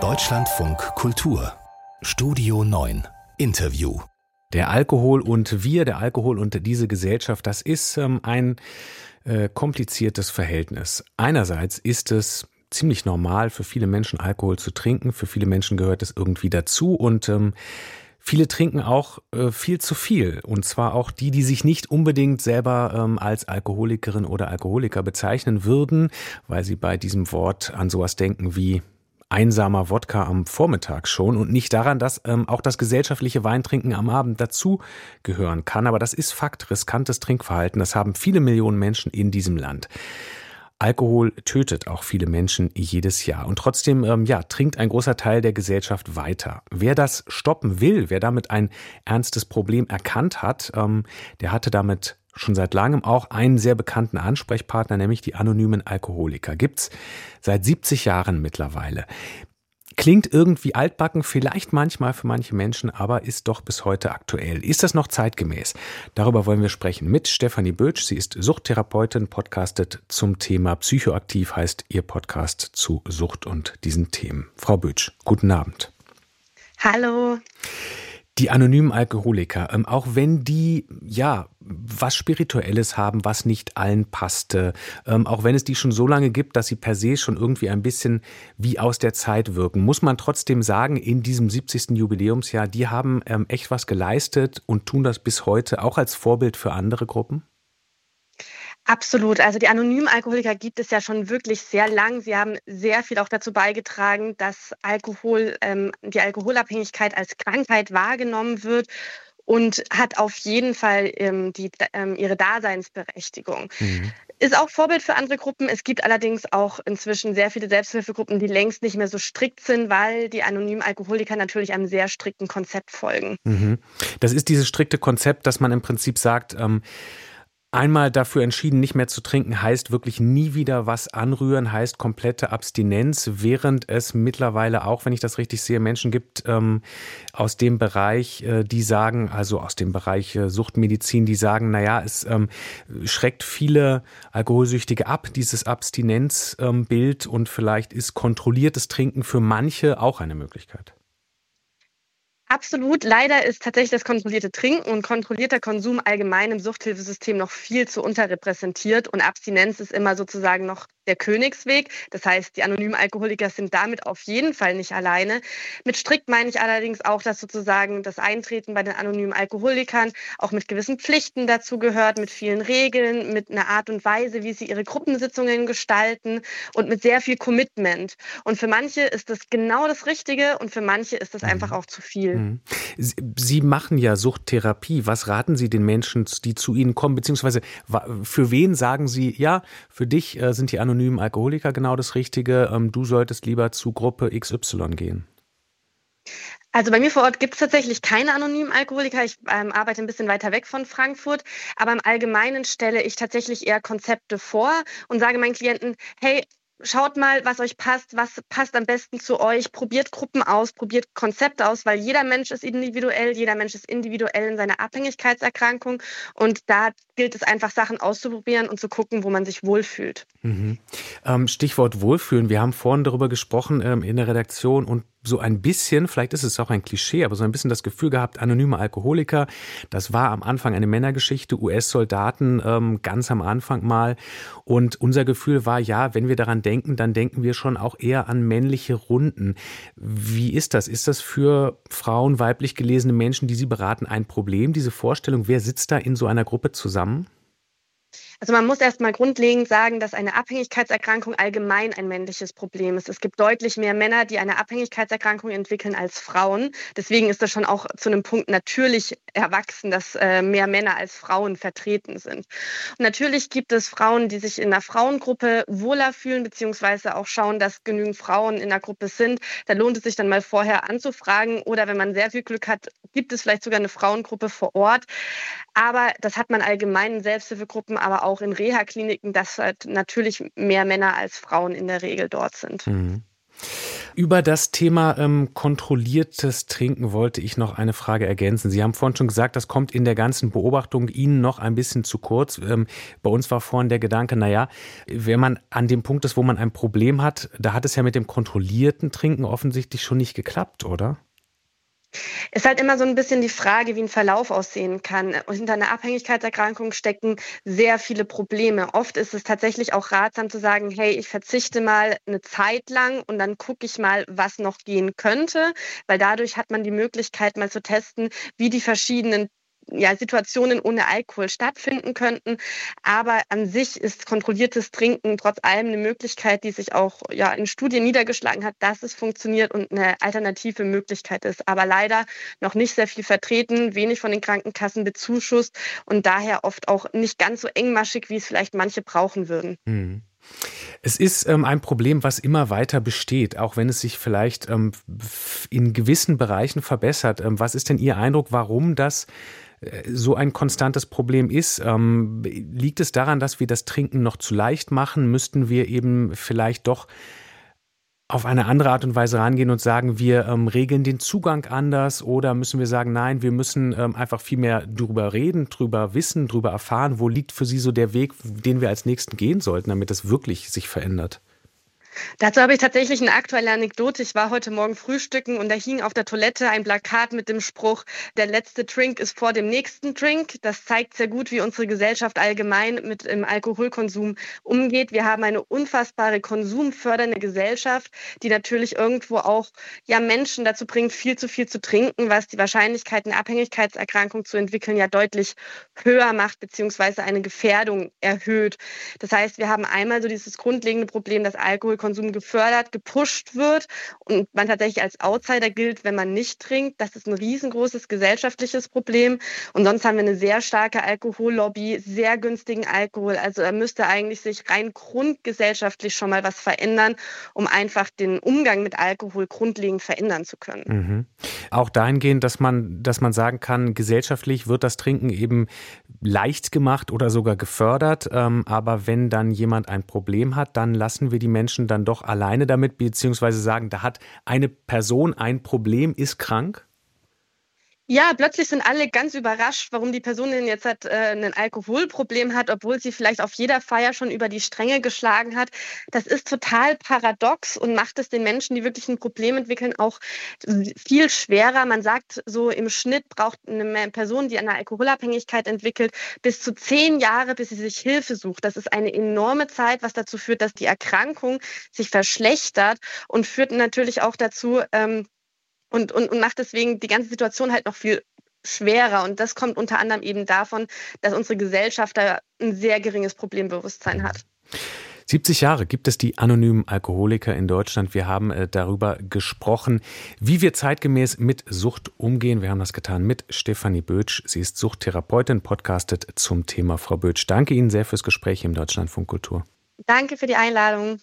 Deutschlandfunk Kultur. Studio 9 Interview. Der Alkohol und wir, der Alkohol und diese Gesellschaft, das ist ähm, ein äh, kompliziertes Verhältnis. Einerseits ist es ziemlich normal für viele Menschen Alkohol zu trinken, für viele Menschen gehört es irgendwie dazu. Und ähm, Viele trinken auch äh, viel zu viel. Und zwar auch die, die sich nicht unbedingt selber ähm, als Alkoholikerin oder Alkoholiker bezeichnen würden, weil sie bei diesem Wort an sowas denken wie einsamer Wodka am Vormittag schon und nicht daran, dass ähm, auch das gesellschaftliche Weintrinken am Abend dazu gehören kann. Aber das ist Fakt, riskantes Trinkverhalten. Das haben viele Millionen Menschen in diesem Land. Alkohol tötet auch viele Menschen jedes Jahr. Und trotzdem, ähm, ja, trinkt ein großer Teil der Gesellschaft weiter. Wer das stoppen will, wer damit ein ernstes Problem erkannt hat, ähm, der hatte damit schon seit langem auch einen sehr bekannten Ansprechpartner, nämlich die anonymen Alkoholiker. Gibt's seit 70 Jahren mittlerweile. Klingt irgendwie altbacken, vielleicht manchmal für manche Menschen, aber ist doch bis heute aktuell. Ist das noch zeitgemäß? Darüber wollen wir sprechen mit Stefanie Bötsch. Sie ist Suchttherapeutin, podcastet zum Thema Psychoaktiv, heißt ihr Podcast zu Sucht und diesen Themen. Frau Bötsch, guten Abend. Hallo. Die anonymen Alkoholiker, ähm, auch wenn die ja was Spirituelles haben, was nicht allen passte, ähm, auch wenn es die schon so lange gibt, dass sie per se schon irgendwie ein bisschen wie aus der Zeit wirken, muss man trotzdem sagen, in diesem 70. Jubiläumsjahr, die haben ähm, echt was geleistet und tun das bis heute auch als Vorbild für andere Gruppen? Absolut. Also die anonymen Alkoholiker gibt es ja schon wirklich sehr lang. Sie haben sehr viel auch dazu beigetragen, dass Alkohol, ähm, die Alkoholabhängigkeit als Krankheit wahrgenommen wird und hat auf jeden Fall ähm, die, ähm, ihre Daseinsberechtigung. Mhm. Ist auch Vorbild für andere Gruppen. Es gibt allerdings auch inzwischen sehr viele Selbsthilfegruppen, die längst nicht mehr so strikt sind, weil die anonymen Alkoholiker natürlich einem sehr strikten Konzept folgen. Mhm. Das ist dieses strikte Konzept, dass man im Prinzip sagt, ähm, Einmal dafür entschieden, nicht mehr zu trinken, heißt wirklich nie wieder was anrühren, heißt komplette Abstinenz, während es mittlerweile auch, wenn ich das richtig sehe, Menschen gibt ähm, aus dem Bereich, äh, die sagen, also aus dem Bereich äh, Suchtmedizin, die sagen, naja, es ähm, schreckt viele Alkoholsüchtige ab, dieses Abstinenzbild ähm, und vielleicht ist kontrolliertes Trinken für manche auch eine Möglichkeit. Absolut. Leider ist tatsächlich das kontrollierte Trinken und kontrollierter Konsum allgemein im Suchthilfesystem noch viel zu unterrepräsentiert und Abstinenz ist immer sozusagen noch der Königsweg. Das heißt, die anonymen Alkoholiker sind damit auf jeden Fall nicht alleine. Mit strikt meine ich allerdings auch, dass sozusagen das Eintreten bei den anonymen Alkoholikern auch mit gewissen Pflichten dazu gehört, mit vielen Regeln, mit einer Art und Weise, wie sie ihre Gruppensitzungen gestalten und mit sehr viel Commitment. Und für manche ist das genau das Richtige und für manche ist das mhm. einfach auch zu viel. Mhm. Sie machen ja Suchttherapie. Was raten Sie den Menschen, die zu Ihnen kommen, beziehungsweise für wen sagen Sie, ja, für dich äh, sind die anonymen anonymen Alkoholiker genau das Richtige. Ähm, du solltest lieber zu Gruppe XY gehen. Also bei mir vor Ort gibt es tatsächlich keine anonymen Alkoholiker. Ich ähm, arbeite ein bisschen weiter weg von Frankfurt. Aber im Allgemeinen stelle ich tatsächlich eher Konzepte vor und sage meinen Klienten, hey, schaut mal, was euch passt, was passt am besten zu euch, probiert Gruppen aus, probiert Konzepte aus, weil jeder Mensch ist individuell, jeder Mensch ist individuell in seiner Abhängigkeitserkrankung und da gilt es einfach Sachen auszuprobieren und zu gucken, wo man sich wohlfühlt. Mhm. Ähm, Stichwort Wohlfühlen. Wir haben vorhin darüber gesprochen ähm, in der Redaktion und so ein bisschen, vielleicht ist es auch ein Klischee, aber so ein bisschen das Gefühl gehabt, anonyme Alkoholiker, das war am Anfang eine Männergeschichte, US-Soldaten ähm, ganz am Anfang mal. Und unser Gefühl war, ja, wenn wir daran denken, dann denken wir schon auch eher an männliche Runden. Wie ist das? Ist das für Frauen, weiblich gelesene Menschen, die Sie beraten, ein Problem, diese Vorstellung? Wer sitzt da in so einer Gruppe zusammen? zusammen? Also man muss erst mal grundlegend sagen, dass eine Abhängigkeitserkrankung allgemein ein männliches Problem ist. Es gibt deutlich mehr Männer, die eine Abhängigkeitserkrankung entwickeln als Frauen. Deswegen ist das schon auch zu einem Punkt natürlich erwachsen, dass äh, mehr Männer als Frauen vertreten sind. Und natürlich gibt es Frauen, die sich in einer Frauengruppe wohler fühlen, beziehungsweise auch schauen, dass genügend Frauen in der Gruppe sind. Da lohnt es sich dann mal vorher anzufragen. Oder wenn man sehr viel Glück hat, gibt es vielleicht sogar eine Frauengruppe vor Ort. Aber das hat man allgemein in Selbsthilfegruppen, aber auch auch in Reha-Kliniken, dass halt natürlich mehr Männer als Frauen in der Regel dort sind. Mhm. Über das Thema ähm, kontrolliertes Trinken wollte ich noch eine Frage ergänzen. Sie haben vorhin schon gesagt, das kommt in der ganzen Beobachtung Ihnen noch ein bisschen zu kurz. Ähm, bei uns war vorhin der Gedanke, naja, wenn man an dem Punkt ist, wo man ein Problem hat, da hat es ja mit dem kontrollierten Trinken offensichtlich schon nicht geklappt, oder? Ist halt immer so ein bisschen die Frage, wie ein Verlauf aussehen kann. Und hinter einer Abhängigkeitserkrankung stecken sehr viele Probleme. Oft ist es tatsächlich auch ratsam zu sagen, hey, ich verzichte mal eine Zeit lang und dann gucke ich mal, was noch gehen könnte, weil dadurch hat man die Möglichkeit mal zu testen, wie die verschiedenen ja, Situationen ohne Alkohol stattfinden könnten. Aber an sich ist kontrolliertes Trinken trotz allem eine Möglichkeit, die sich auch ja, in Studien niedergeschlagen hat, dass es funktioniert und eine alternative Möglichkeit ist. Aber leider noch nicht sehr viel vertreten, wenig von den Krankenkassen bezuschusst und daher oft auch nicht ganz so engmaschig, wie es vielleicht manche brauchen würden. Mhm. Es ist ähm, ein Problem, was immer weiter besteht, auch wenn es sich vielleicht ähm, in gewissen Bereichen verbessert. Ähm, was ist denn Ihr Eindruck, warum das so ein konstantes Problem ist. Ähm, liegt es daran, dass wir das Trinken noch zu leicht machen? Müssten wir eben vielleicht doch auf eine andere Art und Weise rangehen und sagen, wir ähm, regeln den Zugang anders oder müssen wir sagen, nein, wir müssen ähm, einfach viel mehr drüber reden, drüber wissen, drüber erfahren, wo liegt für Sie so der Weg, den wir als nächsten gehen sollten, damit es wirklich sich verändert? Dazu habe ich tatsächlich eine aktuelle Anekdote. Ich war heute Morgen frühstücken und da hing auf der Toilette ein Plakat mit dem Spruch, der letzte Drink ist vor dem nächsten Drink. Das zeigt sehr gut, wie unsere Gesellschaft allgemein mit dem Alkoholkonsum umgeht. Wir haben eine unfassbare konsumfördernde Gesellschaft, die natürlich irgendwo auch ja, Menschen dazu bringt, viel zu viel zu trinken, was die Wahrscheinlichkeit, eine Abhängigkeitserkrankung zu entwickeln, ja deutlich höher macht, beziehungsweise eine Gefährdung erhöht. Das heißt, wir haben einmal so dieses grundlegende Problem, dass Alkohol Alkoholkonsum gefördert, gepusht wird und man tatsächlich als Outsider gilt, wenn man nicht trinkt. Das ist ein riesengroßes gesellschaftliches Problem. Und sonst haben wir eine sehr starke Alkohollobby, sehr günstigen Alkohol. Also da müsste eigentlich sich rein grundgesellschaftlich schon mal was verändern, um einfach den Umgang mit Alkohol grundlegend verändern zu können. Mhm. Auch dahingehend, dass man, dass man sagen kann, gesellschaftlich wird das Trinken eben leicht gemacht oder sogar gefördert. Ähm, aber wenn dann jemand ein Problem hat, dann lassen wir die Menschen dann doch alleine damit, beziehungsweise sagen, da hat eine Person ein Problem, ist krank? Ja, plötzlich sind alle ganz überrascht, warum die Person denn jetzt hat, äh, ein Alkoholproblem hat, obwohl sie vielleicht auf jeder Feier schon über die Stränge geschlagen hat. Das ist total paradox und macht es den Menschen, die wirklich ein Problem entwickeln, auch viel schwerer. Man sagt so, im Schnitt braucht eine Person, die eine Alkoholabhängigkeit entwickelt, bis zu zehn Jahre, bis sie sich Hilfe sucht. Das ist eine enorme Zeit, was dazu führt, dass die Erkrankung sich verschlechtert und führt natürlich auch dazu, ähm, und, und, und macht deswegen die ganze Situation halt noch viel schwerer. Und das kommt unter anderem eben davon, dass unsere Gesellschaft da ein sehr geringes Problembewusstsein hat. 70 Jahre gibt es die anonymen Alkoholiker in Deutschland. Wir haben äh, darüber gesprochen, wie wir zeitgemäß mit Sucht umgehen. Wir haben das getan mit Stefanie Bötsch. Sie ist Suchttherapeutin, podcastet zum Thema Frau Bötsch. Danke Ihnen sehr fürs Gespräch im Deutschlandfunk Kultur. Danke für die Einladung.